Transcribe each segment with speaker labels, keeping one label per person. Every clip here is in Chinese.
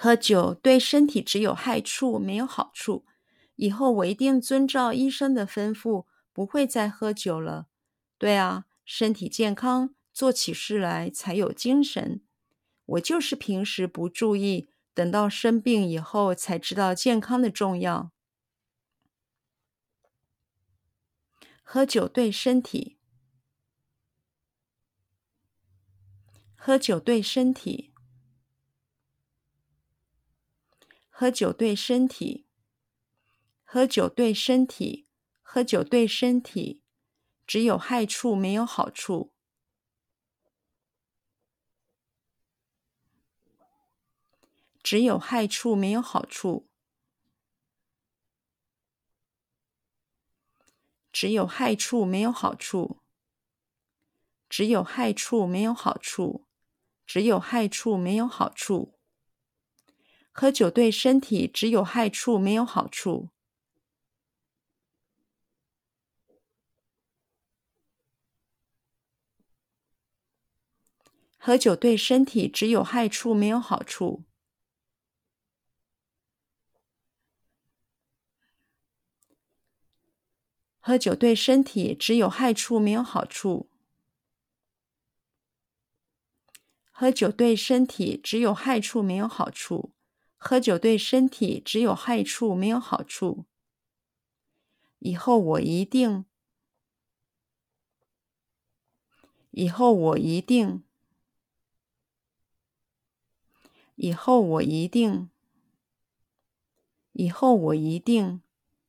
Speaker 1: 喝酒对身体只有害处，没有好处。以后我一定遵照医生的吩咐，不会再喝酒了。对啊，身体健康，做起事来才有精神。我就是平时不注意，等到生病以后才知道健康的重要。喝酒对身体，喝酒对身体，喝酒对身体，喝酒对身体，喝酒对身体，只有害处没有好处。只有害处没有好处。只有害处没有好处，只有害处没有好处，只有害处没有好处。喝酒对身体只有害处没有好处。喝酒对身体只有害处没有好处。喝酒对身体只有害处没有好处。喝酒对身体只有害处没有好处。喝酒对身体只有害处没有好处。以后我一定，以后我一定，以后我一定，以后我一定，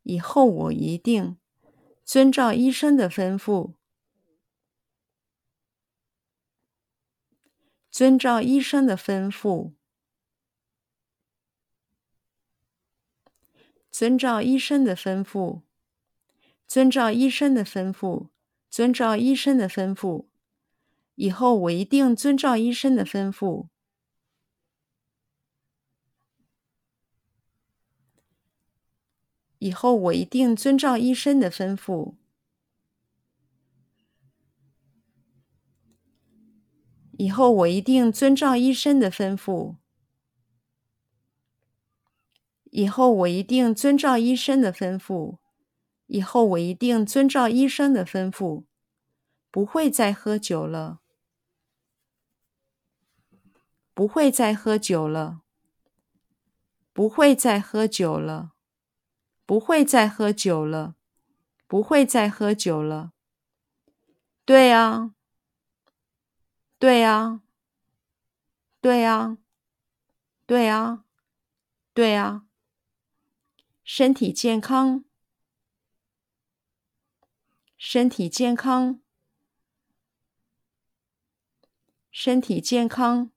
Speaker 1: 以后我一定。遵照医生的吩咐，遵照医生的吩咐，遵照医生的吩咐，遵照医生的吩咐，遵照医生的吩咐。以后我一定遵照医生的吩咐。以后我一定遵照医生的吩咐。以后我一定遵照医生的吩咐。以后我一定遵照医生的吩咐。以后我一定遵照医生的吩咐，不会再喝酒了。不会再喝酒了。不会再喝酒了。不会再喝酒了，不会再喝酒了。对啊，对啊，对啊，对啊，对啊。身体健康，身体健康，身体健康，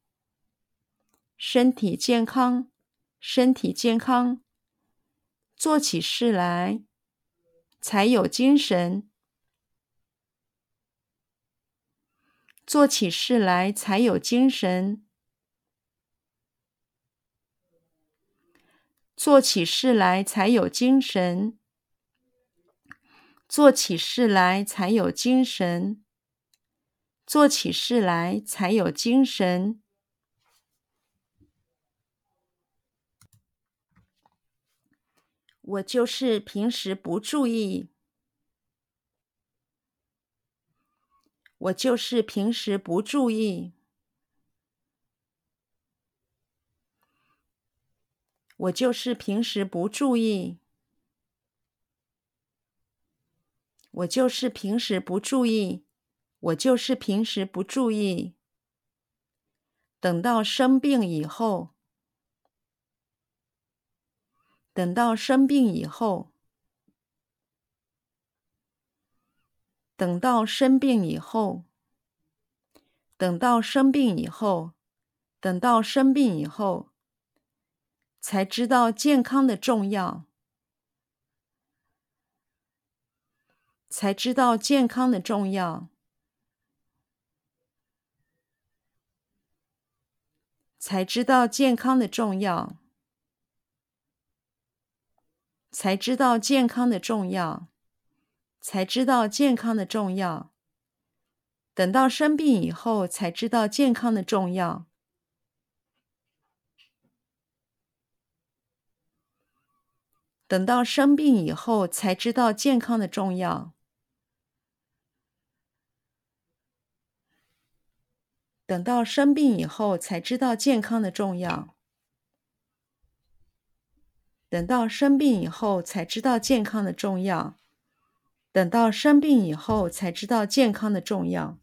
Speaker 1: 身体健康，身体健康。做起事来才有精神，做起事来才有精神，做起事来才有精神，做起事来才有精神，做起事来才有精神。我就是平时不注意，我就是平时不注意，我就是平时不注意，我就是平时不注意，我就是平时不注意，等到生病以后。等到生病以后，等到生病以后，等到生病以后，等到生病以后，才知道健康的重要，才知道健康的重要，才知道健康的重要。才知道健康的重要，才知道健康的重要。等到生病以后，才知道健康的重要。等到生病以后才知道健康的重要。等到生病以后才知道健康的重要。等到生病以后才知道健康的重要。等到生病以后才知道健康的重要。